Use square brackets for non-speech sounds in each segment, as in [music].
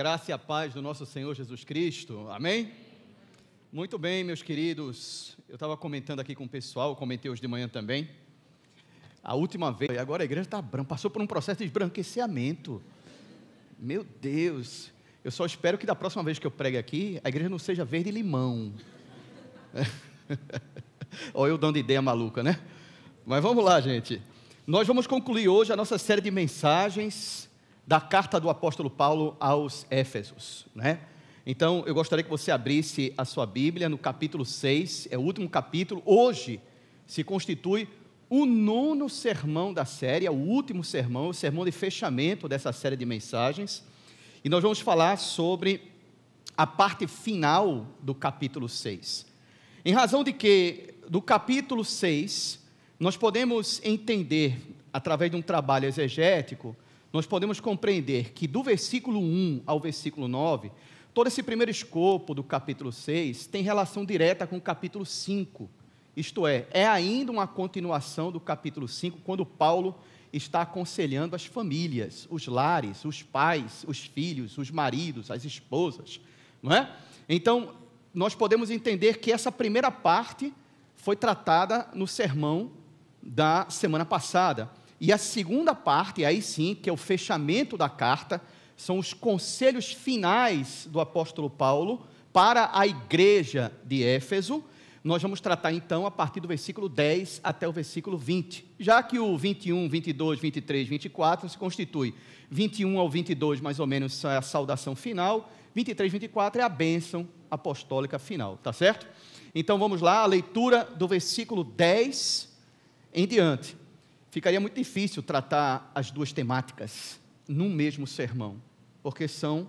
Graça e a paz do nosso Senhor Jesus Cristo. Amém? Muito bem, meus queridos. Eu estava comentando aqui com o pessoal, comentei hoje de manhã também. A última vez, agora a igreja está branca, passou por um processo de branqueceamento. Meu Deus. Eu só espero que da próxima vez que eu pregue aqui, a igreja não seja verde limão. [laughs] Olha eu dando ideia maluca, né? Mas vamos lá, gente. Nós vamos concluir hoje a nossa série de mensagens da carta do apóstolo Paulo aos Éfesos, né? Então, eu gostaria que você abrisse a sua Bíblia no capítulo 6, é o último capítulo. Hoje se constitui o nono sermão da série, é o último sermão, o sermão de fechamento dessa série de mensagens. E nós vamos falar sobre a parte final do capítulo 6. Em razão de que, do capítulo 6, nós podemos entender, através de um trabalho exegético, nós podemos compreender que do versículo 1 ao versículo 9, todo esse primeiro escopo do capítulo 6 tem relação direta com o capítulo 5. Isto é, é ainda uma continuação do capítulo 5, quando Paulo está aconselhando as famílias, os lares, os pais, os filhos, os maridos, as esposas, não é? Então, nós podemos entender que essa primeira parte foi tratada no sermão da semana passada. E a segunda parte, aí sim, que é o fechamento da carta, são os conselhos finais do apóstolo Paulo para a igreja de Éfeso. Nós vamos tratar então a partir do versículo 10 até o versículo 20. Já que o 21, 22, 23, 24 se constitui 21 ao 22 mais ou menos é a saudação final, 23, 24 é a bênção apostólica final, tá certo? Então vamos lá, a leitura do versículo 10 em diante ficaria muito difícil tratar as duas temáticas num mesmo sermão, porque são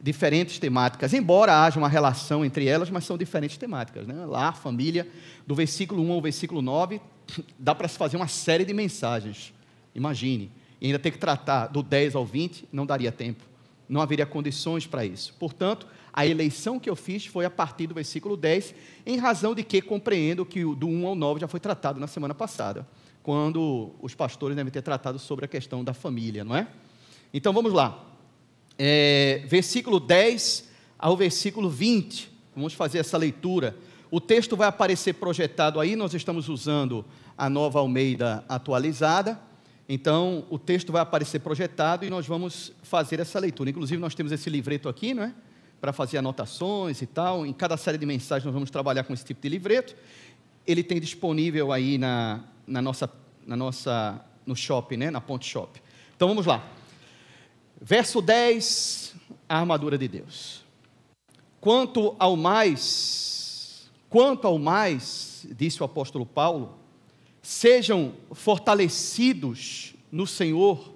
diferentes temáticas, embora haja uma relação entre elas, mas são diferentes temáticas. Né? Lá, família, do versículo 1 ao versículo 9, [sniffs] dá para se fazer uma série de mensagens. Imagine. E ainda ter que tratar do 10 ao 20, não daria tempo. Não haveria condições para isso. Portanto, a eleição que eu fiz foi a partir do versículo 10, em razão de que compreendo que o do 1 ao 9 já foi tratado na semana passada quando os pastores devem ter tratado sobre a questão da família, não é? Então vamos lá. É, versículo 10 ao versículo 20. Vamos fazer essa leitura. O texto vai aparecer projetado aí, nós estamos usando a nova Almeida atualizada. Então, o texto vai aparecer projetado e nós vamos fazer essa leitura. Inclusive, nós temos esse livreto aqui, não é? Para fazer anotações e tal. Em cada série de mensagens, nós vamos trabalhar com esse tipo de livreto. Ele tem disponível aí na, na nossa, na nossa, no shopping, né? na Ponte Shop. Então vamos lá. Verso 10, a armadura de Deus. Quanto ao mais, quanto ao mais, disse o apóstolo Paulo, sejam fortalecidos no Senhor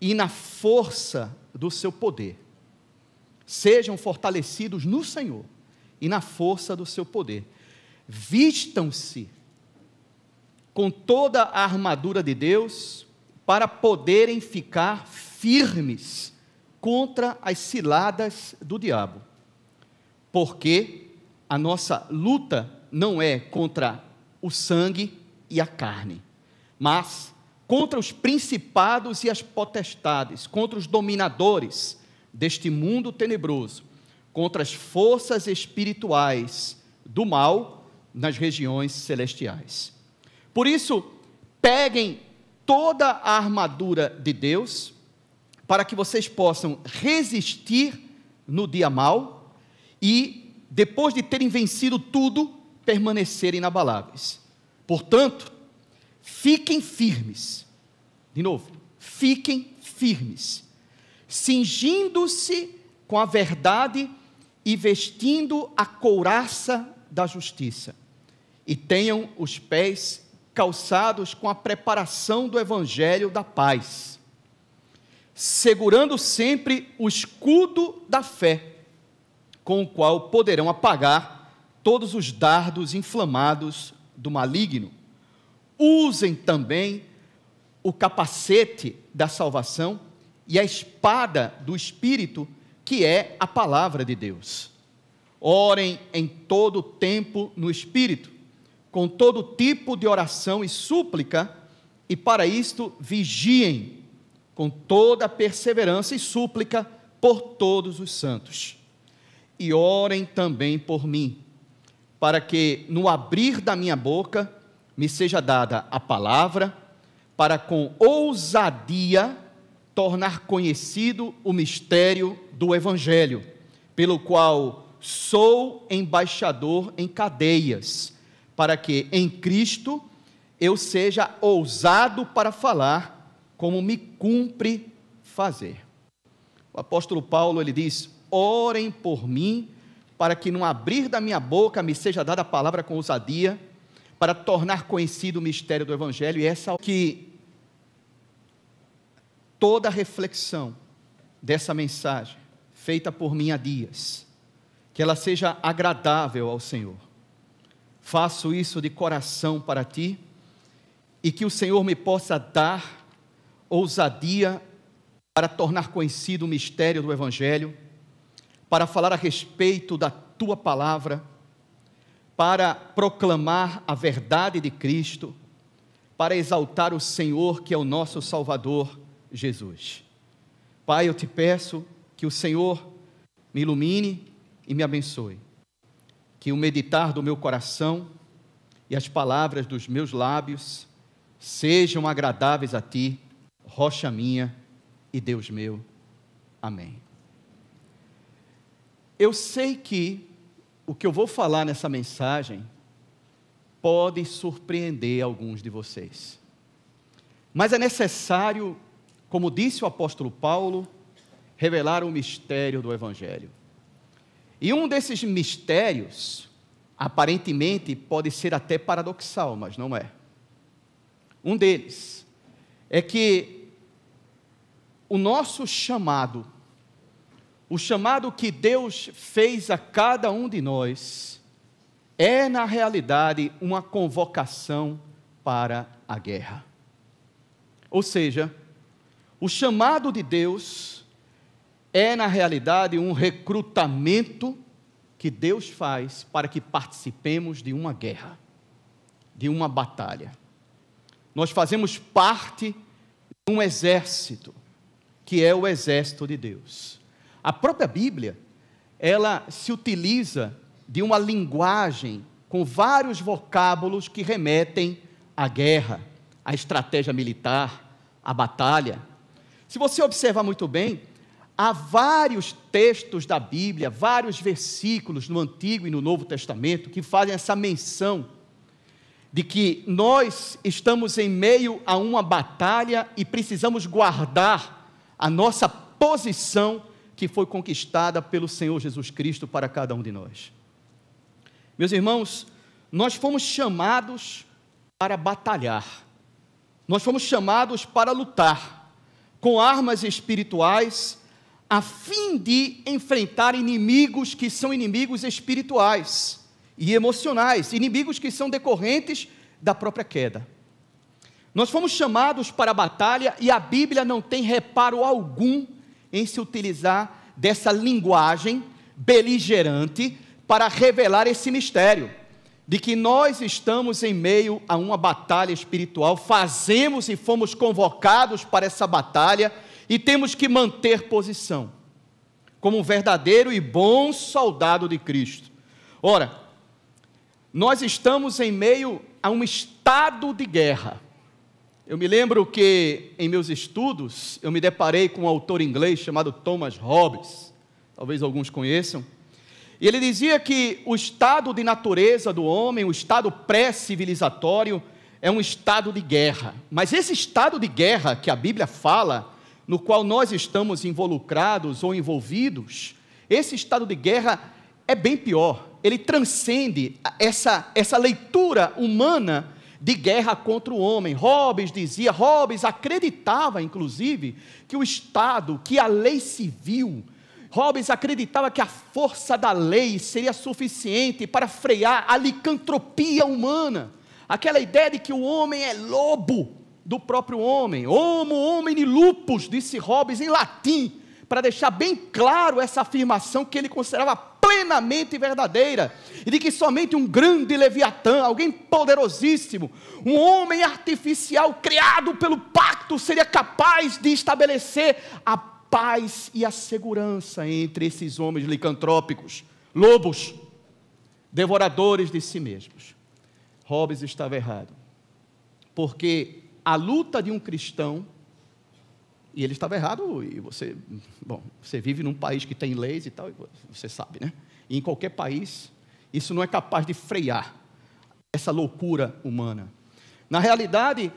e na força do seu poder. Sejam fortalecidos no Senhor e na força do seu poder. Vistam-se com toda a armadura de Deus para poderem ficar firmes contra as ciladas do diabo. Porque a nossa luta não é contra o sangue e a carne, mas contra os principados e as potestades, contra os dominadores deste mundo tenebroso, contra as forças espirituais do mal nas regiões celestiais. Por isso, peguem toda a armadura de Deus, para que vocês possam resistir no dia mal e, depois de terem vencido tudo, permanecerem inabaláveis. Portanto, fiquem firmes. De novo, fiquem firmes, cingindo-se com a verdade e vestindo a couraça da justiça, e tenham os pés calçados com a preparação do evangelho da paz, segurando sempre o escudo da fé, com o qual poderão apagar todos os dardos inflamados do maligno. Usem também o capacete da salvação e a espada do Espírito, que é a palavra de Deus. Orem em todo tempo no Espírito com todo tipo de oração e súplica, e para isto vigiem com toda perseverança e súplica por todos os santos. E orem também por mim, para que no abrir da minha boca me seja dada a palavra, para com ousadia tornar conhecido o mistério do Evangelho, pelo qual sou embaixador em cadeias, para que em Cristo eu seja ousado para falar como me cumpre fazer. O apóstolo Paulo ele diz: "Orem por mim, para que no abrir da minha boca me seja dada a palavra com ousadia, para tornar conhecido o mistério do evangelho". E essa é que toda a reflexão dessa mensagem feita por mim há dias, que ela seja agradável ao Senhor. Faço isso de coração para ti e que o Senhor me possa dar ousadia para tornar conhecido o mistério do Evangelho, para falar a respeito da tua palavra, para proclamar a verdade de Cristo, para exaltar o Senhor que é o nosso Salvador, Jesus. Pai, eu te peço que o Senhor me ilumine e me abençoe, que o meditar do meu coração e as palavras dos meus lábios sejam agradáveis a ti, rocha minha e Deus meu. Amém. Eu sei que o que eu vou falar nessa mensagem pode surpreender alguns de vocês. Mas é necessário, como disse o apóstolo Paulo, revelar o mistério do Evangelho. E um desses mistérios, aparentemente, pode ser até paradoxal, mas não é. Um deles é que o nosso chamado, o chamado que Deus fez a cada um de nós, é na realidade uma convocação para a guerra. Ou seja, o chamado de Deus é na realidade um recrutamento que Deus faz para que participemos de uma guerra, de uma batalha. Nós fazemos parte de um exército, que é o exército de Deus. A própria Bíblia, ela se utiliza de uma linguagem com vários vocábulos que remetem à guerra, à estratégia militar, à batalha. Se você observar muito bem, há vários textos da Bíblia, vários versículos no Antigo e no Novo Testamento que fazem essa menção de que nós estamos em meio a uma batalha e precisamos guardar a nossa posição que foi conquistada pelo Senhor Jesus Cristo para cada um de nós. Meus irmãos, nós fomos chamados para batalhar, nós fomos chamados para lutar com armas espirituais, a fim de enfrentar inimigos que são inimigos espirituais e emocionais, inimigos que são decorrentes da própria queda. Nós fomos chamados para a batalha e a Bíblia não tem reparo algum em se utilizar dessa linguagem beligerante para revelar esse mistério de que nós estamos em meio a uma batalha espiritual, fazemos e fomos convocados para essa batalha e temos que manter posição, como um verdadeiro e bom soldado de Cristo. Ora, nós estamos em meio a um estado de guerra. Eu me lembro que em meus estudos eu me deparei com um autor inglês chamado Thomas Hobbes, talvez alguns conheçam, e ele dizia que o estado de natureza do homem, o estado pré-civilizatório, é um estado de guerra. Mas esse estado de guerra que a Bíblia fala, no qual nós estamos involucrados ou envolvidos, esse estado de guerra é bem pior ele transcende essa, essa leitura humana de guerra contra o homem. Hobbes dizia, Hobbes acreditava, inclusive, que o Estado, que a lei civil, Hobbes acreditava que a força da lei seria suficiente para frear a licantropia humana. Aquela ideia de que o homem é lobo do próprio homem. Homo homini lupus, disse Hobbes em latim, para deixar bem claro essa afirmação que ele considerava plenamente verdadeira, e de que somente um grande Leviatã, alguém poderosíssimo, um homem artificial criado pelo pacto, seria capaz de estabelecer a paz e a segurança entre esses homens licantrópicos, lobos, devoradores de si mesmos. Hobbes estava errado, porque a luta de um cristão, e ele estava errado, e você, bom, você vive num país que tem leis e tal, você sabe, né? E em qualquer país, isso não é capaz de frear essa loucura humana. Na realidade,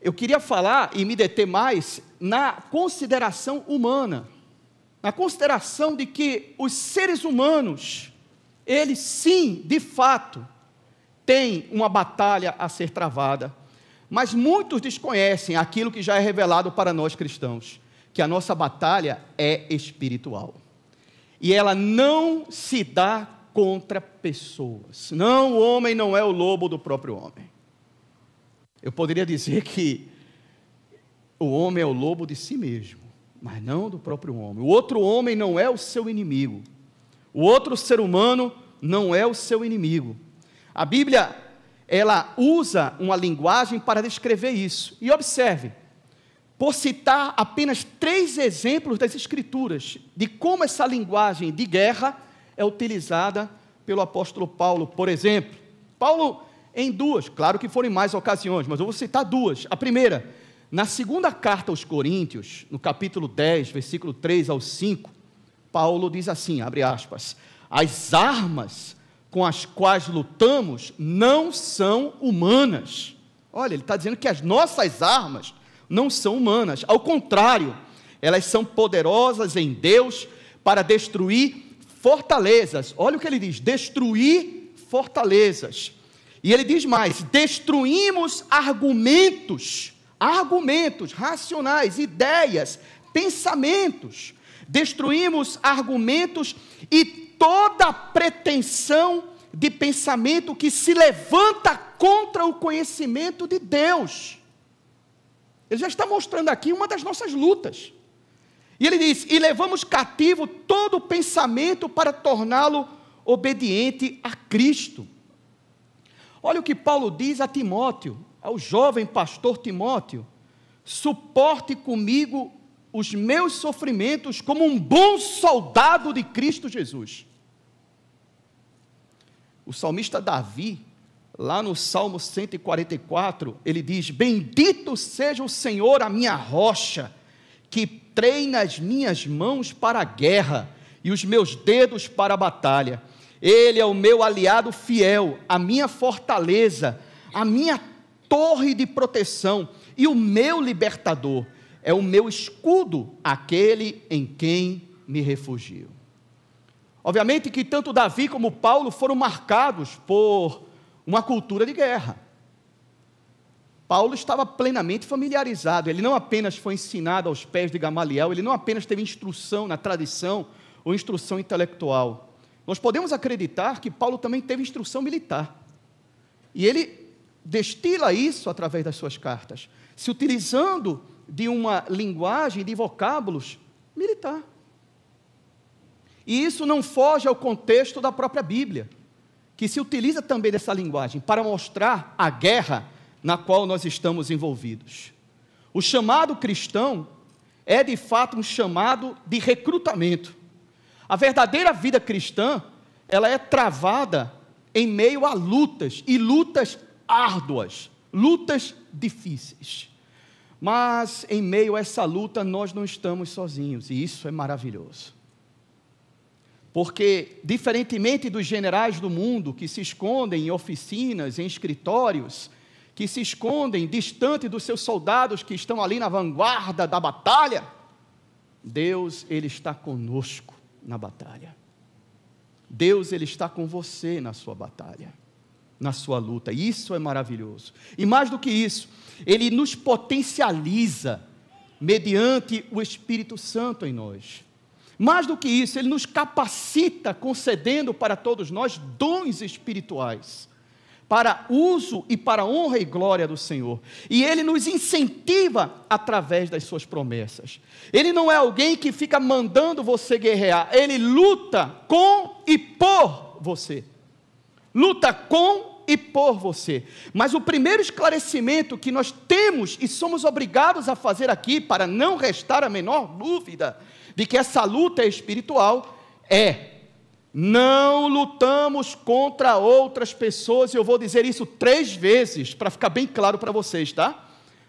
eu queria falar e me deter mais na consideração humana, na consideração de que os seres humanos, eles sim, de fato, têm uma batalha a ser travada, mas muitos desconhecem aquilo que já é revelado para nós cristãos, que a nossa batalha é espiritual. E ela não se dá contra pessoas. Não, o homem não é o lobo do próprio homem. Eu poderia dizer que o homem é o lobo de si mesmo, mas não do próprio homem. O outro homem não é o seu inimigo. O outro ser humano não é o seu inimigo. A Bíblia, ela usa uma linguagem para descrever isso. E observe, por citar apenas três exemplos das Escrituras, de como essa linguagem de guerra é utilizada pelo apóstolo Paulo, por exemplo. Paulo, em duas, claro que foram em mais ocasiões, mas eu vou citar duas. A primeira, na segunda carta aos Coríntios, no capítulo 10, versículo 3 ao 5, Paulo diz assim: abre aspas, as armas com as quais lutamos não são humanas. Olha, ele está dizendo que as nossas armas não são humanas, ao contrário, elas são poderosas em Deus para destruir fortalezas. Olha o que ele diz: destruir fortalezas. E ele diz mais: destruímos argumentos, argumentos racionais, ideias, pensamentos. Destruímos argumentos e toda pretensão de pensamento que se levanta contra o conhecimento de Deus. Ele já está mostrando aqui uma das nossas lutas. E ele diz: E levamos cativo todo pensamento para torná-lo obediente a Cristo. Olha o que Paulo diz a Timóteo, ao jovem pastor Timóteo: suporte comigo os meus sofrimentos como um bom soldado de Cristo Jesus. O salmista Davi, lá no Salmo 144, ele diz: Bendito seja o Senhor, a minha rocha que treina as minhas mãos para a guerra e os meus dedos para a batalha. Ele é o meu aliado fiel, a minha fortaleza, a minha torre de proteção e o meu libertador. É o meu escudo, aquele em quem me refugio. Obviamente que tanto Davi como Paulo foram marcados por uma cultura de guerra. Paulo estava plenamente familiarizado, ele não apenas foi ensinado aos pés de Gamaliel, ele não apenas teve instrução na tradição ou instrução intelectual. Nós podemos acreditar que Paulo também teve instrução militar. E ele destila isso através das suas cartas, se utilizando de uma linguagem, de vocábulos militar. E isso não foge ao contexto da própria Bíblia, que se utiliza também dessa linguagem para mostrar a guerra na qual nós estamos envolvidos. O chamado cristão é de fato um chamado de recrutamento. A verdadeira vida cristã, ela é travada em meio a lutas e lutas árduas, lutas difíceis. Mas em meio a essa luta nós não estamos sozinhos, e isso é maravilhoso. Porque, diferentemente dos generais do mundo que se escondem em oficinas, em escritórios, que se escondem distante dos seus soldados que estão ali na vanguarda da batalha, Deus, Ele está conosco na batalha. Deus, Ele está com você na sua batalha, na sua luta. Isso é maravilhoso. E mais do que isso, Ele nos potencializa mediante o Espírito Santo em nós. Mais do que isso, Ele nos capacita, concedendo para todos nós dons espirituais para uso e para honra e glória do Senhor. E Ele nos incentiva através das Suas promessas. Ele não é alguém que fica mandando você guerrear, Ele luta com e por você. Luta com e por você. Mas o primeiro esclarecimento que nós temos e somos obrigados a fazer aqui, para não restar a menor dúvida de que essa luta é espiritual, é: não lutamos contra outras pessoas, e eu vou dizer isso três vezes, para ficar bem claro para vocês, tá?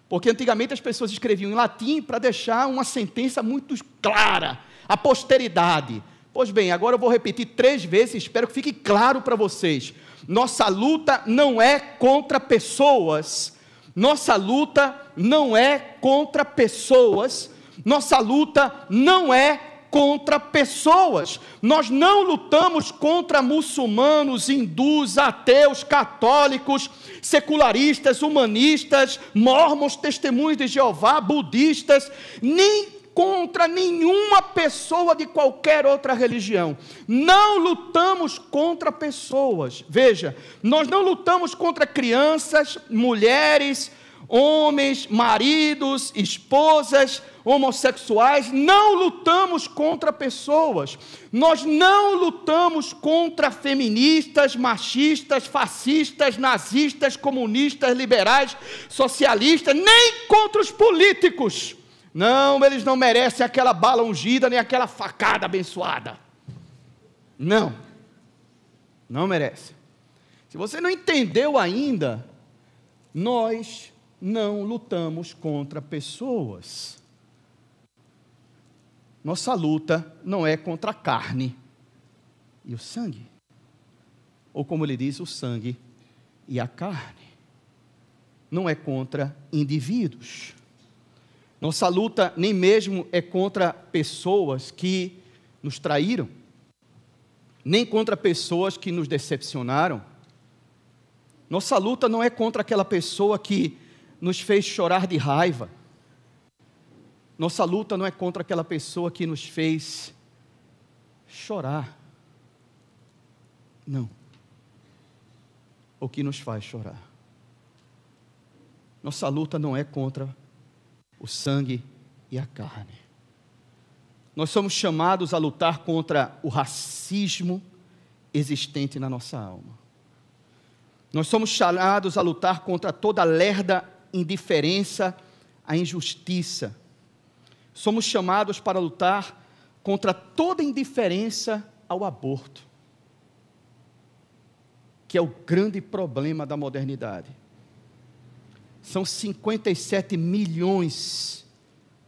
Porque antigamente as pessoas escreviam em latim para deixar uma sentença muito clara, a posteridade. Pois bem, agora eu vou repetir três vezes, espero que fique claro para vocês. Nossa luta não é contra pessoas. Nossa luta não é contra pessoas. Nossa luta não é contra pessoas. Nós não lutamos contra muçulmanos, hindus, ateus, católicos, secularistas, humanistas, mormons, testemunhos de Jeová, budistas, nem contra nenhuma pessoa de qualquer outra religião. Não lutamos contra pessoas. Veja, nós não lutamos contra crianças, mulheres, homens, maridos, esposas, homossexuais, não lutamos contra pessoas, nós não lutamos contra feministas, machistas, fascistas, nazistas, comunistas, liberais, socialistas, nem contra os políticos. Não, eles não merecem aquela bala ungida nem aquela facada abençoada. Não. Não merece. Se você não entendeu ainda, nós não lutamos contra pessoas. Nossa luta não é contra a carne e o sangue. Ou como ele diz, o sangue e a carne. Não é contra indivíduos. Nossa luta nem mesmo é contra pessoas que nos traíram, nem contra pessoas que nos decepcionaram. Nossa luta não é contra aquela pessoa que nos fez chorar de raiva. Nossa luta não é contra aquela pessoa que nos fez chorar. Não. O que nos faz chorar. Nossa luta não é contra o sangue e a carne. Nós somos chamados a lutar contra o racismo existente na nossa alma. Nós somos chamados a lutar contra toda lerda indiferença à injustiça. Somos chamados para lutar contra toda indiferença ao aborto, que é o grande problema da modernidade. São 57 milhões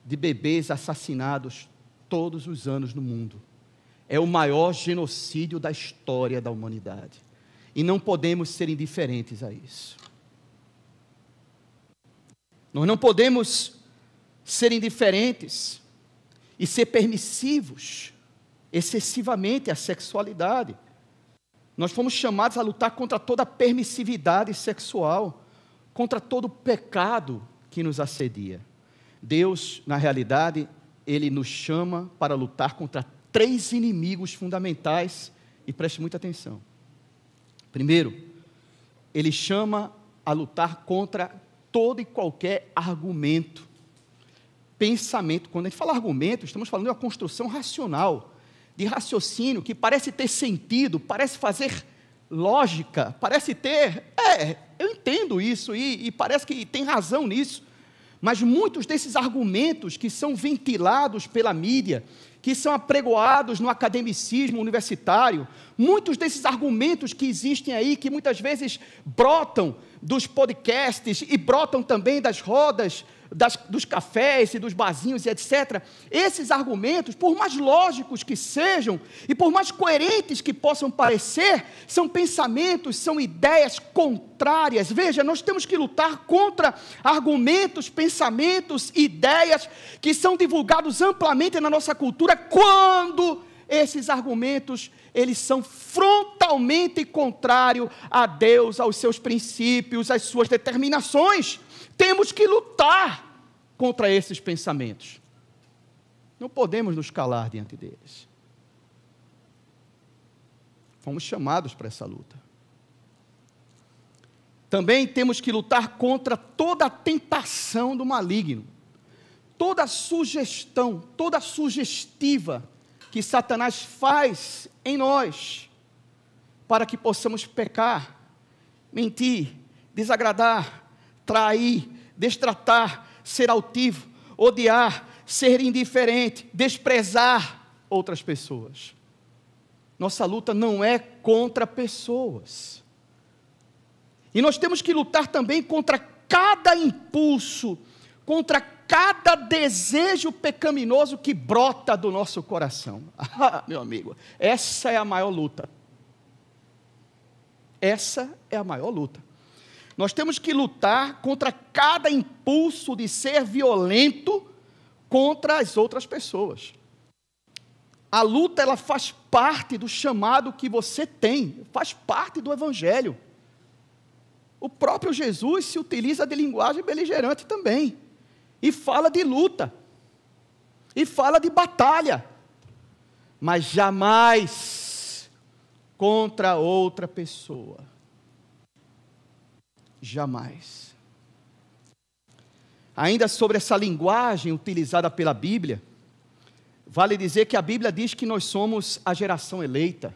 de bebês assassinados todos os anos no mundo. É o maior genocídio da história da humanidade. E não podemos ser indiferentes a isso. Nós não podemos ser indiferentes e ser permissivos excessivamente à sexualidade. Nós fomos chamados a lutar contra toda a permissividade sexual contra todo o pecado que nos assedia. Deus, na realidade, ele nos chama para lutar contra três inimigos fundamentais e preste muita atenção. Primeiro, ele chama a lutar contra todo e qualquer argumento, pensamento. Quando a gente fala argumento, estamos falando de uma construção racional, de raciocínio que parece ter sentido, parece fazer lógica, parece ter. É, eu entendo isso e, e parece que tem razão nisso. Mas muitos desses argumentos que são ventilados pela mídia, que são apregoados no academicismo universitário, muitos desses argumentos que existem aí, que muitas vezes brotam dos podcasts e brotam também das rodas das, dos cafés e dos barzinhos e etc., esses argumentos, por mais lógicos que sejam e por mais coerentes que possam parecer, são pensamentos, são ideias contrárias. Veja, nós temos que lutar contra argumentos, pensamentos, ideias que são divulgados amplamente na nossa cultura quando esses argumentos eles são frontalmente contrários a Deus, aos seus princípios, às suas determinações. Temos que lutar contra esses pensamentos. Não podemos nos calar diante deles. Fomos chamados para essa luta. Também temos que lutar contra toda a tentação do maligno, toda sugestão, toda sugestiva que Satanás faz em nós, para que possamos pecar mentir, desagradar, trair, destratar, ser altivo, odiar, ser indiferente, desprezar outras pessoas. Nossa luta não é contra pessoas. E nós temos que lutar também contra cada impulso, contra cada desejo pecaminoso que brota do nosso coração. [laughs] Ah, meu amigo, essa é a maior luta. Essa é a maior luta. Nós temos que lutar contra cada impulso de ser violento contra as outras pessoas. A luta ela faz parte do chamado que você tem, faz parte do evangelho. O próprio Jesus se utiliza de linguagem beligerante também e fala de luta, e fala de batalha, mas jamais contra outra pessoa. Jamais. Ainda sobre essa linguagem utilizada pela Bíblia, vale dizer que a Bíblia diz que nós somos a geração eleita,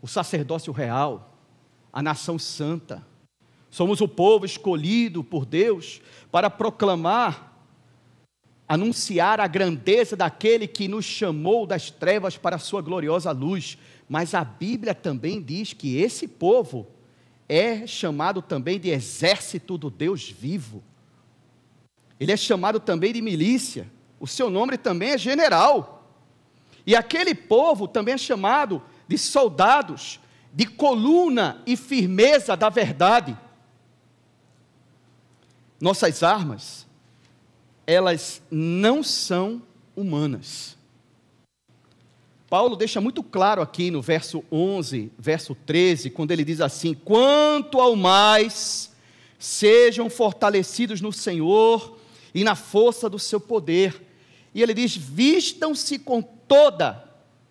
o sacerdócio real, a nação santa. Somos o povo escolhido por Deus para proclamar anunciar a grandeza daquele que nos chamou das trevas para a sua gloriosa luz. Mas a Bíblia também diz que esse povo é chamado também de exército do Deus vivo. Ele é chamado também de milícia. O seu nome também é general. E aquele povo também é chamado de soldados, de coluna e firmeza da verdade. Nossas armas elas não são humanas. Paulo deixa muito claro aqui no verso 11, verso 13, quando ele diz assim: Quanto ao mais, sejam fortalecidos no Senhor e na força do seu poder. E ele diz: Vistam-se com toda,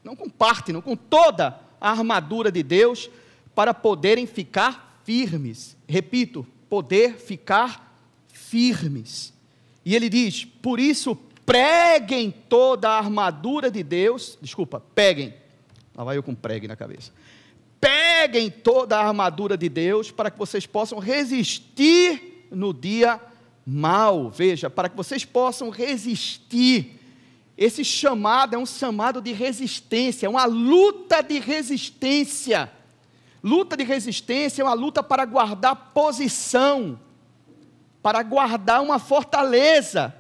não com parte, não com toda a armadura de Deus, para poderem ficar firmes. Repito, poder ficar firmes. E ele diz: por isso, preguem toda a armadura de Deus. Desculpa, peguem. Lá vai eu com pregue na cabeça. Peguem toda a armadura de Deus para que vocês possam resistir no dia mal. Veja, para que vocês possam resistir. Esse chamado é um chamado de resistência, é uma luta de resistência. Luta de resistência é uma luta para guardar posição para guardar uma fortaleza.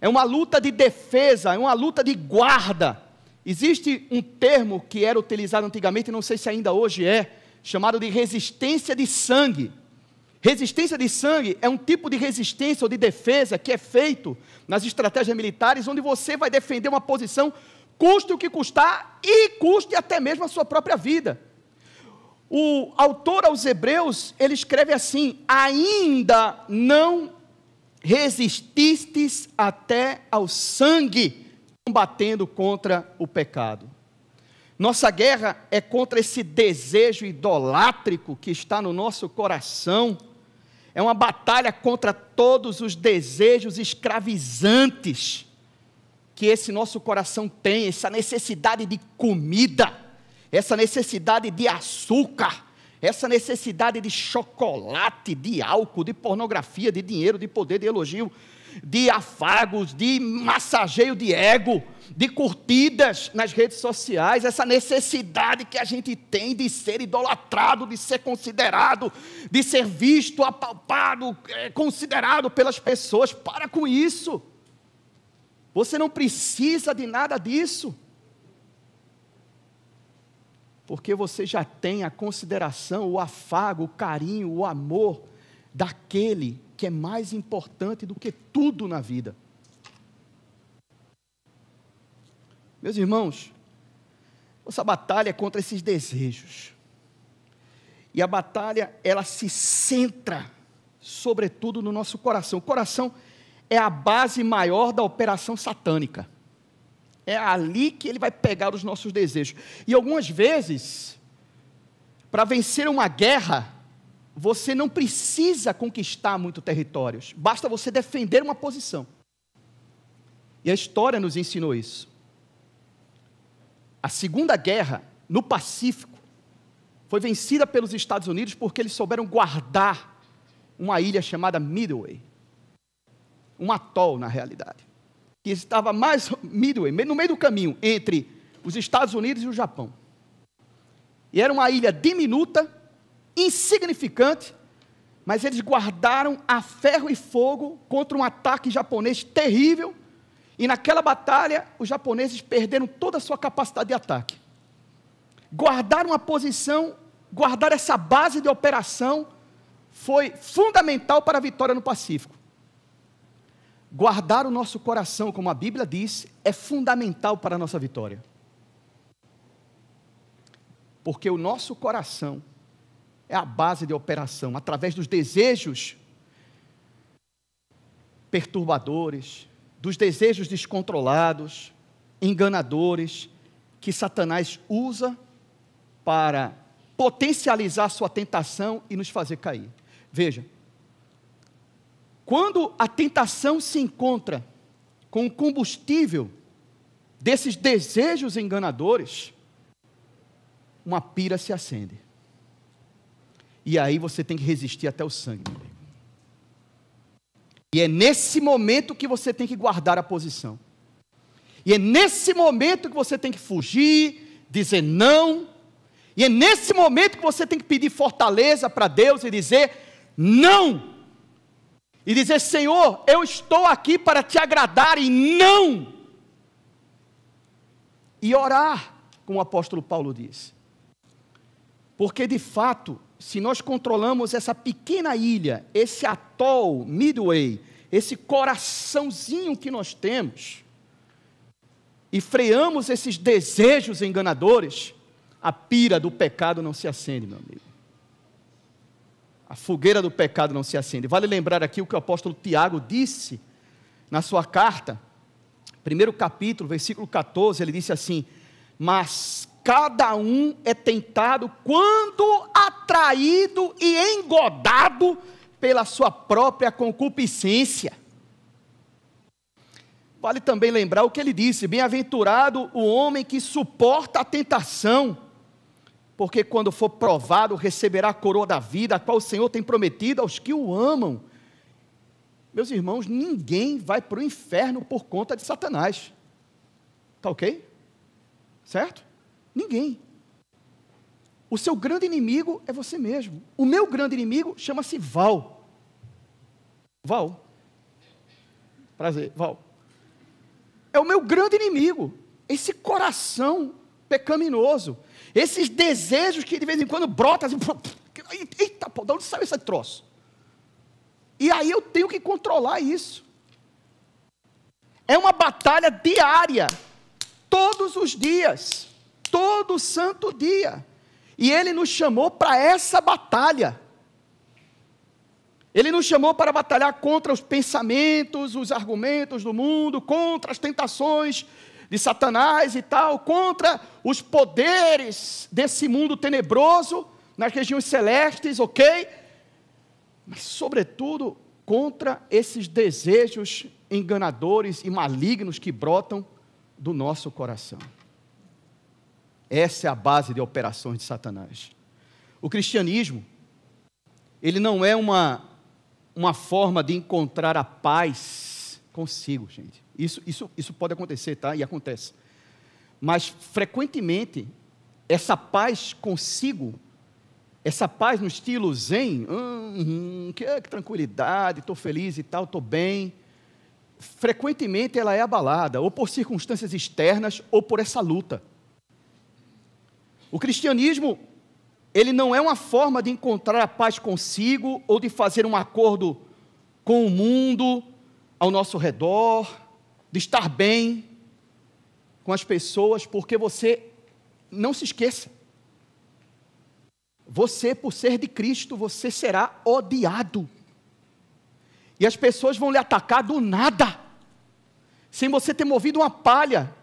É uma luta de defesa, é uma luta de guarda. Existe um termo que era utilizado antigamente, não sei se ainda hoje é, chamado de resistência de sangue. Resistência de sangue é um tipo de resistência ou de defesa que é feito nas estratégias militares, onde você vai defender uma posição, custe o que custar e custe até mesmo a sua própria vida. O autor aos Hebreus, ele escreve assim: ainda não resististes até ao sangue, combatendo contra o pecado. Nossa guerra é contra esse desejo idolátrico que está no nosso coração. É uma batalha contra todos os desejos escravizantes que esse nosso coração tem, essa necessidade de comida essa necessidade de açúcar, essa necessidade de chocolate, de álcool, de pornografia, de dinheiro, de poder, de elogio, de afagos, de massageio de ego, de curtidas nas redes sociais, essa necessidade que a gente tem de ser idolatrado, de ser considerado, de ser visto, apalpado, é, considerado pelas pessoas. Para com isso. Você não precisa de nada disso porque você já tem a consideração, o afago, o carinho, o amor daquele que é mais importante do que tudo na vida. Meus irmãos, nossa batalha é contra esses desejos. E a batalha, ela se centra, sobretudo, no nosso coração. O coração é a base maior da operação satânica. É ali que ele vai pegar os nossos desejos. E algumas vezes, para vencer uma guerra, você não precisa conquistar muito territórios, basta você defender uma posição. E a história nos ensinou isso. A Segunda Guerra, no Pacífico, foi vencida pelos Estados Unidos porque eles souberam guardar uma ilha chamada Midway. Um atol, na realidade. Que estava mais Midway, no meio do caminho entre os Estados Unidos e o Japão. E era uma ilha diminuta, insignificante, mas eles guardaram a ferro e fogo contra um ataque japonês terrível. E naquela batalha, os japoneses perderam toda a sua capacidade de ataque. Guardaram uma posição, guardar essa base de operação foi fundamental para a vitória no Pacífico. Guardar o nosso coração, como a Bíblia diz, é fundamental para a nossa vitória. Porque o nosso coração é a base de operação, através dos desejos perturbadores, dos desejos descontrolados, enganadores, que Satanás usa para potencializar sua tentação e nos fazer cair. Veja, quando a tentação se encontra com o combustível desses desejos enganadores, uma pira se acende. E aí você tem que resistir até o sangue. E é nesse momento que você tem que guardar a posição. E é nesse momento que você tem que fugir, dizer não. E é nesse momento que você tem que pedir fortaleza para Deus e dizer não. E dizer, Senhor, eu estou aqui para te agradar e não. E orar, como o apóstolo Paulo diz. Porque de fato, se nós controlamos essa pequena ilha, esse atol, Midway, esse coraçãozinho que nós temos, e freamos esses desejos enganadores, a pira do pecado não se acende, meu amigo. A fogueira do pecado não se acende. Vale lembrar aqui o que o apóstolo Tiago disse na sua carta, primeiro capítulo, versículo 14, ele disse assim: Mas cada um é tentado quando atraído e engodado pela sua própria concupiscência. Vale também lembrar o que ele disse: Bem-aventurado o homem que suporta a tentação, porque quando for provado, receberá a coroa da vida, a qual o Senhor tem prometido aos que o amam. Meus irmãos, ninguém vai para o inferno por conta de Satanás. Está ok? Certo? Ninguém. O seu grande inimigo é você mesmo. O meu grande inimigo chama-se Val. Val. Prazer, Val. É o meu grande inimigo. Esse coração pecaminoso. Esses desejos que de vez em quando brotam assim. Eita, pô, de onde saiu esse troço? E aí eu tenho que controlar isso. É uma batalha diária. Todos os dias todo santo dia. E ele nos chamou para essa batalha. Ele nos chamou para batalhar contra os pensamentos, os argumentos do mundo, contra as tentações de Satanás e tal, contra os poderes desse mundo tenebroso nas regiões celestes, ok? Mas, sobretudo, contra esses desejos enganadores e malignos que brotam do nosso coração. Essa é a base de operações de Satanás. O cristianismo, ele não é uma, uma forma de encontrar a paz consigo, gente. Isso, isso, isso pode acontecer, tá? E acontece. Mas, frequentemente, essa paz consigo, essa paz no estilo zen, hum, que, que tranquilidade, estou feliz e tal, estou bem, frequentemente ela é abalada, ou por circunstâncias externas, ou por essa luta. O cristianismo, ele não é uma forma de encontrar a paz consigo ou de fazer um acordo com o mundo ao nosso redor, de estar bem com as pessoas, porque você não se esqueça. Você, por ser de Cristo, você será odiado. E as pessoas vão lhe atacar do nada, sem você ter movido uma palha.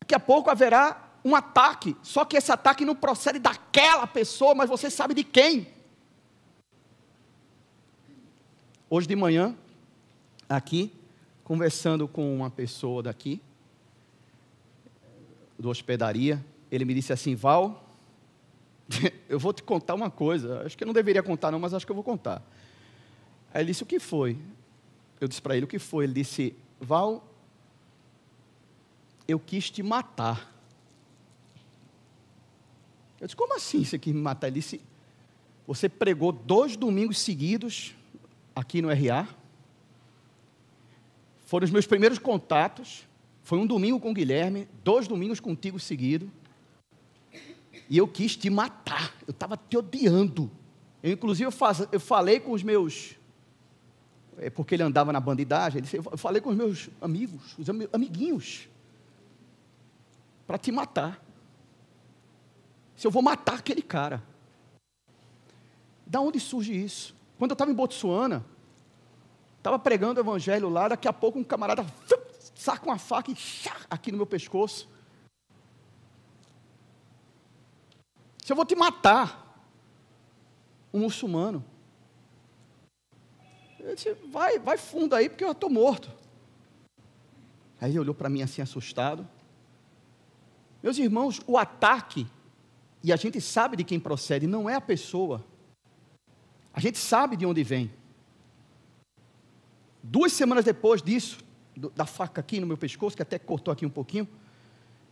Daqui a pouco haverá um ataque, só que esse ataque não procede daquela pessoa, mas você sabe de quem. Hoje de manhã, aqui, conversando com uma pessoa daqui, do hospedaria, ele me disse assim: Val, [laughs] eu vou te contar uma coisa. Acho que eu não deveria contar, não, mas acho que eu vou contar. Aí ele disse: O que foi? Eu disse para ele: O que foi? Ele disse: Val, eu quis te matar. Eu disse: Como assim você quis me matar? Ele disse: Você pregou dois domingos seguidos aqui no RA. Foram os meus primeiros contatos. Foi um domingo com o Guilherme, dois domingos contigo seguido. E eu quis te matar. Eu estava te odiando. Eu, inclusive, eu, faz, eu falei com os meus. É porque ele andava na bandidagem. Ele eu falei com os meus amigos, os amiguinhos, para te matar. Se eu vou matar aquele cara. Da onde surge isso? Quando eu estava em Botsuana, estava pregando o evangelho lá, daqui a pouco um camarada saca uma faca e aqui no meu pescoço. Se eu vou te matar, um muçulmano. Ele disse, vai, vai fundo aí, porque eu estou morto. Aí ele olhou para mim assim, assustado. Meus irmãos, o ataque, e a gente sabe de quem procede, não é a pessoa. A gente sabe de onde vem. Duas semanas depois disso, da faca aqui no meu pescoço, que até cortou aqui um pouquinho.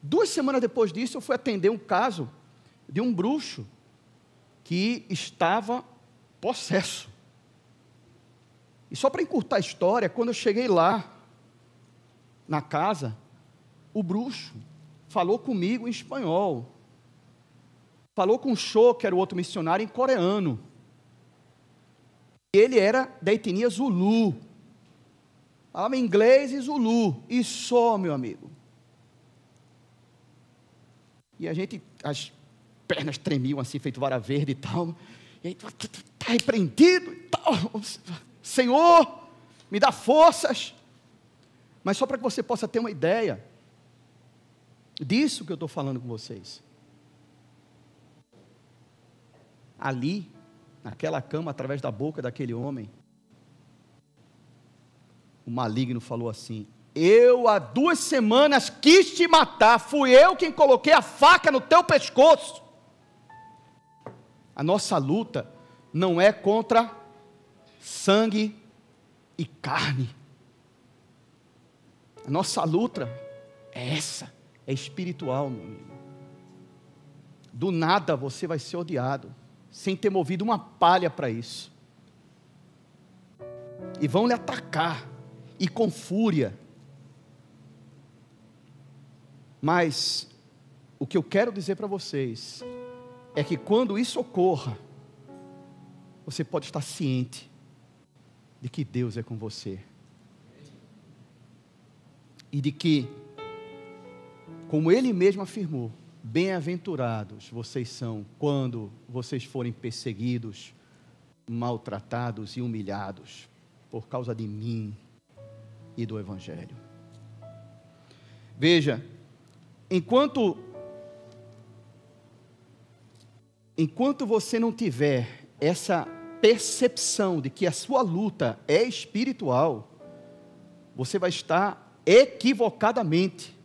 Duas semanas depois disso, eu fui atender um caso de um bruxo que estava possesso. E só para encurtar a história, quando eu cheguei lá, na casa, o bruxo falou comigo em espanhol. Falou com o Cho, que era o outro missionário, em coreano. Ele era da etnia Zulu. Falava inglês e Zulu. E só, meu amigo. E a gente, as pernas tremiam assim, feito vara verde e tal. E aí, está repreendido e tal. Senhor, me dá forças. Mas só para que você possa ter uma ideia disso que eu estou falando com vocês. Ali, naquela cama, através da boca daquele homem, o maligno falou assim: Eu há duas semanas quis te matar, fui eu quem coloquei a faca no teu pescoço. A nossa luta não é contra sangue e carne. A nossa luta é essa, é espiritual, meu amigo. Do nada você vai ser odiado, sem ter movido uma palha para isso. E vão lhe atacar, e com fúria. Mas o que eu quero dizer para vocês é que quando isso ocorra, você pode estar ciente de que Deus é com você. E de que, como Ele mesmo afirmou, bem-aventurados vocês são quando vocês forem perseguidos, maltratados e humilhados por causa de mim e do Evangelho. Veja, enquanto enquanto você não tiver essa percepção de que a sua luta é espiritual, você vai estar equivocadamente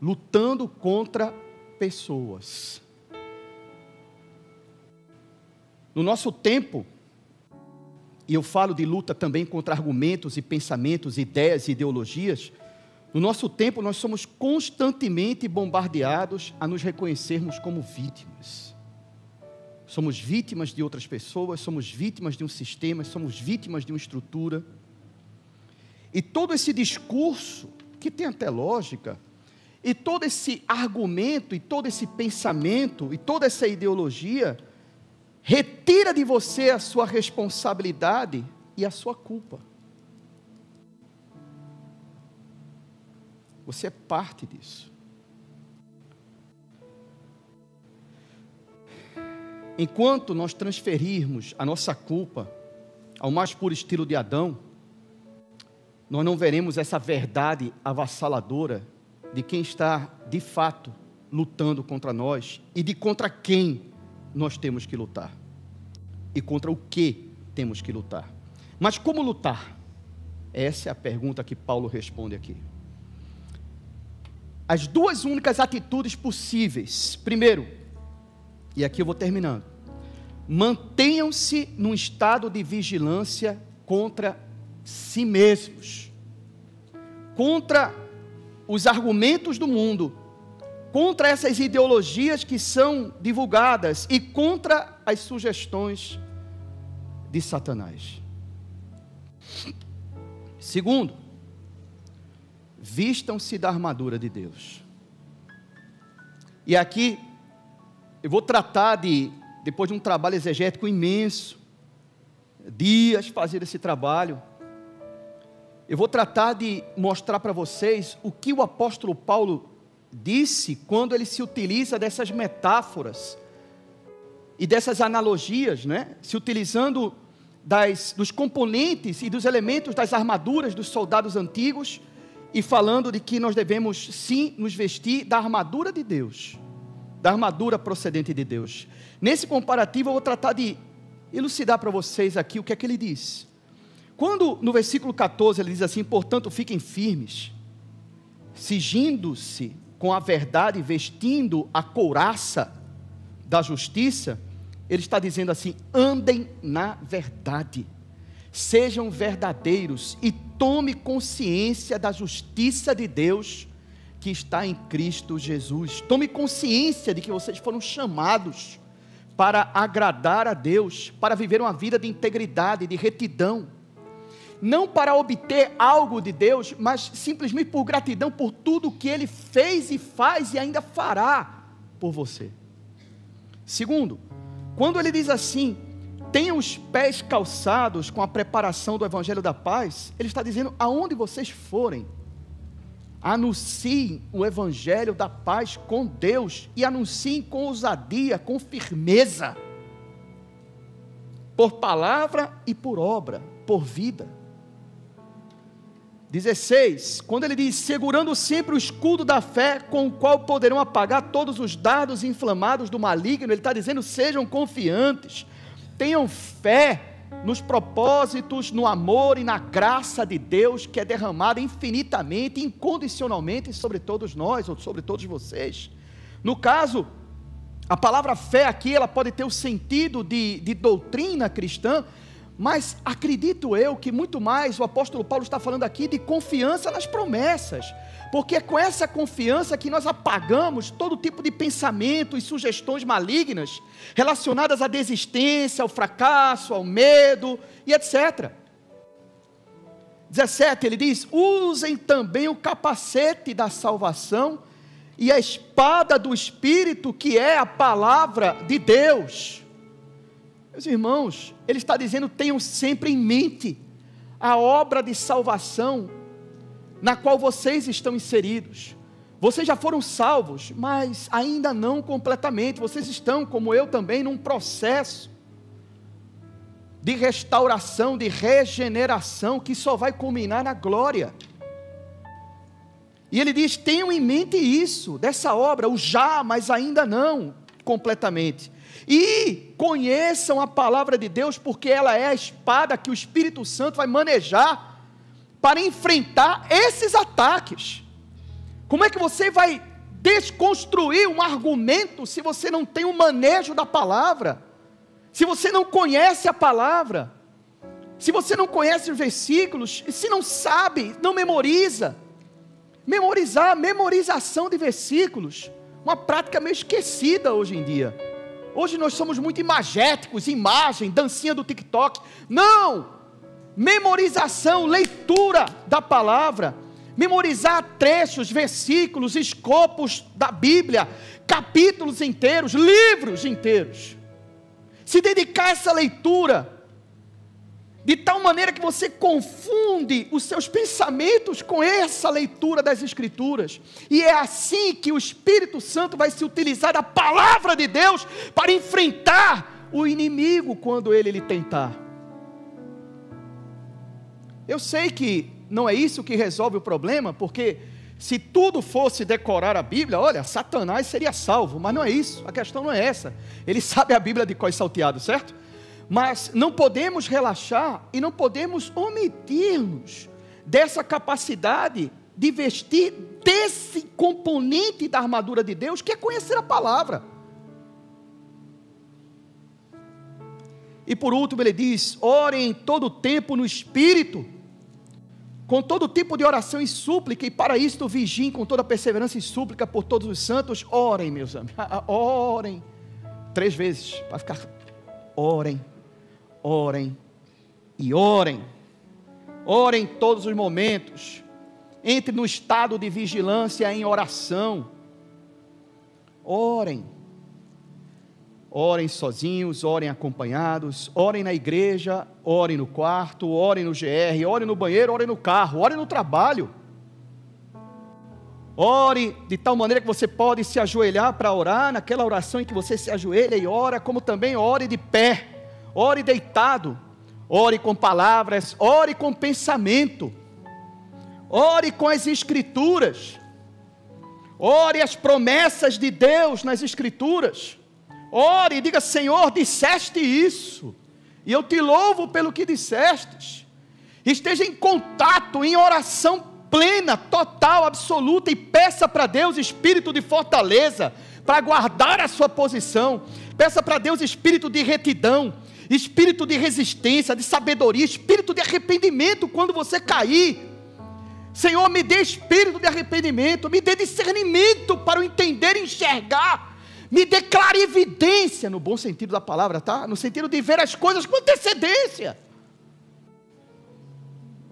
lutando contra pessoas. No nosso tempo, e eu falo de luta também contra argumentos e pensamentos, ideias e ideologias, no nosso tempo nós somos constantemente bombardeados a nos reconhecermos como vítimas somos vítimas de outras pessoas, somos vítimas de um sistema, somos vítimas de uma estrutura. E todo esse discurso, que tem até lógica, e todo esse argumento, e todo esse pensamento, e toda essa ideologia, retira de você a sua responsabilidade e a sua culpa. Você é parte disso. Enquanto nós transferirmos a nossa culpa ao mais puro estilo de Adão, nós não veremos essa verdade avassaladora de quem está de fato lutando contra nós e de contra quem nós temos que lutar e contra o que temos que lutar. Mas como lutar? Essa é a pergunta que Paulo responde aqui. As duas únicas atitudes possíveis. Primeiro, E aqui eu vou terminando. Mantenham-se num estado de vigilância contra si mesmos, contra os argumentos do mundo, contra essas ideologias que são divulgadas e contra as sugestões de Satanás. Segundo, vistam-se da armadura de Deus. E aqui eu vou tratar de, depois de um trabalho exegético imenso, dias fazer esse trabalho, eu vou tratar de mostrar para vocês o que o apóstolo Paulo disse quando ele se utiliza dessas metáforas e dessas analogias, né? se utilizando das, dos componentes e dos elementos das armaduras dos soldados antigos e falando de que nós devemos sim nos vestir da armadura de Deus, da armadura procedente de Deus. Nesse comparativo eu vou tratar de elucidar para vocês aqui o que é que ele diz. Quando no versículo 14 ele diz assim: "Portanto, fiquem firmes, sigindo-se com a verdade, vestindo a couraça da justiça", ele está dizendo assim: "Andem na verdade" sejam verdadeiros e tome consciência da justiça de Deus que está em Cristo Jesus. Tome consciência de que vocês foram chamados para agradar a Deus, para viver uma vida de integridade, de retidão. Não para obter algo de Deus, mas simplesmente por gratidão por tudo que Ele fez e faz e ainda fará por você. Segundo, quando ele diz assim, tenham os pés calçados com a preparação do Evangelho da Paz, ele está dizendo: aonde vocês forem, anunciem o Evangelho da Paz com Deus e anunciem com ousadia, com firmeza, por palavra e por obra, por vida. 16, quando ele diz: segurando sempre o escudo da fé, com o qual poderão apagar todos os dardos inflamados do maligno, ele está dizendo: sejam confiantes tenham fé nos propósitos, no amor e na graça de Deus que é derramada infinitamente, incondicionalmente sobre todos nós ou sobre todos vocês. No caso, a palavra fé aqui ela pode ter o sentido de, de doutrina cristã, mas acredito eu que muito mais o apóstolo Paulo está falando aqui de confiança nas promessas porque é com essa confiança que nós apagamos todo tipo de pensamento e sugestões malignas relacionadas à desistência, ao fracasso, ao medo e etc. 17, ele diz: usem também o capacete da salvação e a espada do Espírito, que é a palavra de Deus. Meus irmãos, ele está dizendo: tenham sempre em mente a obra de salvação na qual vocês estão inseridos. Vocês já foram salvos, mas ainda não completamente. Vocês estão, como eu também, num processo de restauração, de regeneração, que só vai culminar na glória. E ele diz: tenham em mente isso, dessa obra, o já, mas ainda não completamente. E conheçam a palavra de Deus, porque ela é a espada que o Espírito Santo vai manejar para enfrentar esses ataques. Como é que você vai desconstruir um argumento se você não tem o manejo da palavra? Se você não conhece a palavra? Se você não conhece os versículos? Se não sabe, não memoriza? Memorizar, memorização de versículos, uma prática meio esquecida hoje em dia. Hoje nós somos muito imagéticos, imagem, dancinha do TikTok. Não! memorização, leitura da palavra, memorizar trechos, versículos, escopos da Bíblia, capítulos inteiros, livros inteiros. Se dedicar a essa leitura, de tal maneira que você confunde os seus pensamentos com essa leitura das Escrituras, e é assim que o Espírito Santo vai se utilizar da palavra de Deus para enfrentar o inimigo quando ele lhe tentar. Eu sei que não é isso que resolve o problema, porque se tudo fosse decorar a Bíblia, olha, Satanás seria salvo, mas não é isso, a questão não é essa. Ele sabe a Bíblia de cós salteado, certo? Mas não podemos relaxar e não podemos omitir-nos dessa capacidade de vestir desse componente da armadura de Deus, que é conhecer a palavra. E por último, ele diz: orem em todo tempo no Espírito, com todo tipo de oração e súplica, e para isto vigiem com toda perseverança e súplica por todos os santos. Orem, meus amigos, [laughs] orem. Três vezes, para ficar. Orem, orem e orem. Orem em todos os momentos. Entre no estado de vigilância em oração. Orem. Orem sozinhos, orem acompanhados, orem na igreja, orem no quarto, orem no GR, orem no banheiro, orem no carro, orem no trabalho. Ore de tal maneira que você pode se ajoelhar para orar, naquela oração em que você se ajoelha e ora, como também ore de pé, ore deitado, ore com palavras, ore com pensamento, ore com as Escrituras, ore as promessas de Deus nas Escrituras. Ore e diga: Senhor, disseste isso, e eu te louvo pelo que dissestes. Esteja em contato, em oração plena, total, absoluta, e peça para Deus espírito de fortaleza, para guardar a sua posição. Peça para Deus espírito de retidão, espírito de resistência, de sabedoria, espírito de arrependimento quando você cair. Senhor, me dê espírito de arrependimento, me dê discernimento para o entender e enxergar me dê clarividência, no bom sentido da palavra, tá? No sentido de ver as coisas com antecedência.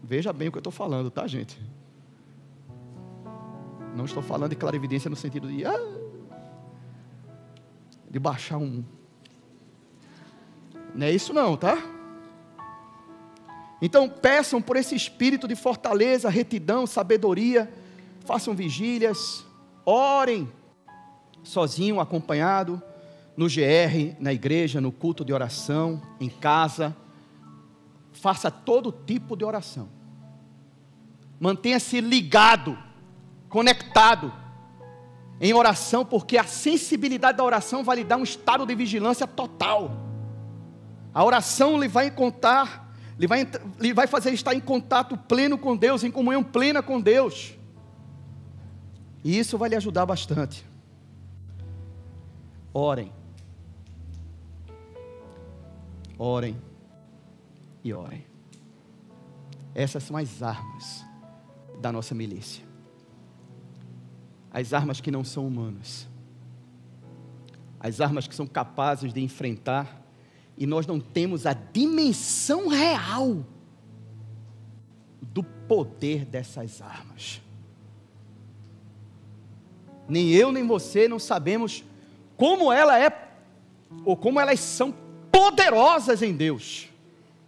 Veja bem o que eu estou falando, tá, gente? Não estou falando de clarividência no sentido de, ah, de baixar um. Não é isso, não, tá? Então, peçam por esse espírito de fortaleza, retidão, sabedoria, façam vigílias, orem sozinho, acompanhado, no GR, na igreja, no culto de oração, em casa. Faça todo tipo de oração. Mantenha-se ligado, conectado em oração, porque a sensibilidade da oração vai lhe dar um estado de vigilância total. A oração lhe vai contar, lhe vai, lhe vai fazer estar em contato pleno com Deus, em comunhão plena com Deus. E isso vai lhe ajudar bastante. Orem. Orem e orem. Essas são as armas da nossa milícia. As armas que não são humanas. As armas que são capazes de enfrentar e nós não temos a dimensão real do poder dessas armas. Nem eu nem você não sabemos como ela é, ou como elas são poderosas em Deus.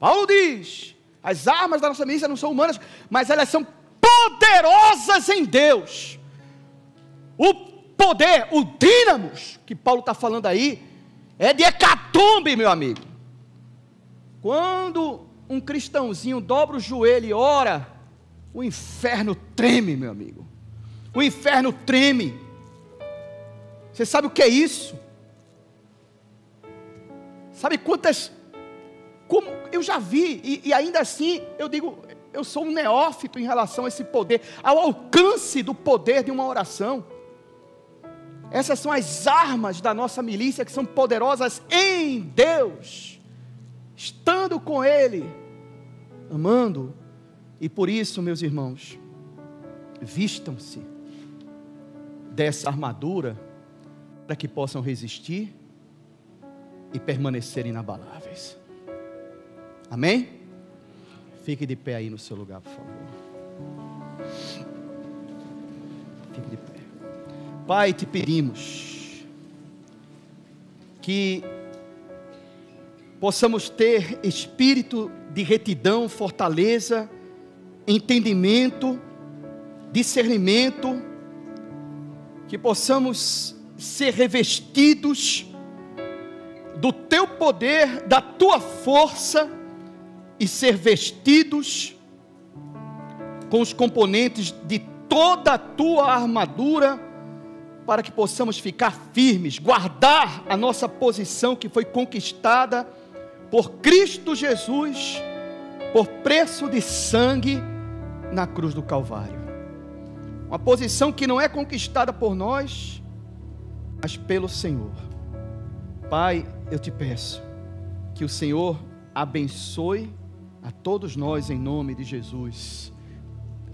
Paulo diz: as armas da nossa milícia não são humanas, mas elas são poderosas em Deus. O poder, o dínamos, que Paulo está falando aí, é de hecatombe, meu amigo. Quando um cristãozinho dobra o joelho e ora, o inferno treme, meu amigo. O inferno treme. Você sabe o que é isso? Sabe quantas. Como eu já vi, e, e ainda assim eu digo, eu sou um neófito em relação a esse poder, ao alcance do poder de uma oração. Essas são as armas da nossa milícia que são poderosas em Deus, estando com Ele, amando, e por isso, meus irmãos, vistam-se dessa armadura para que possam resistir e permanecer inabaláveis. Amém? Fique de pé aí no seu lugar, por favor. Pai, te pedimos que possamos ter espírito de retidão, fortaleza, entendimento, discernimento, que possamos ser revestidos do teu poder, da tua força e ser vestidos com os componentes de toda a tua armadura para que possamos ficar firmes, guardar a nossa posição que foi conquistada por Cristo Jesus, por preço de sangue na cruz do Calvário. Uma posição que não é conquistada por nós, mas pelo Senhor. Pai, eu te peço Que o Senhor abençoe a todos nós em nome de Jesus.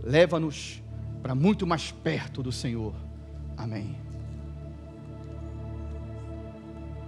Leva-nos para muito mais perto do Senhor. Amém.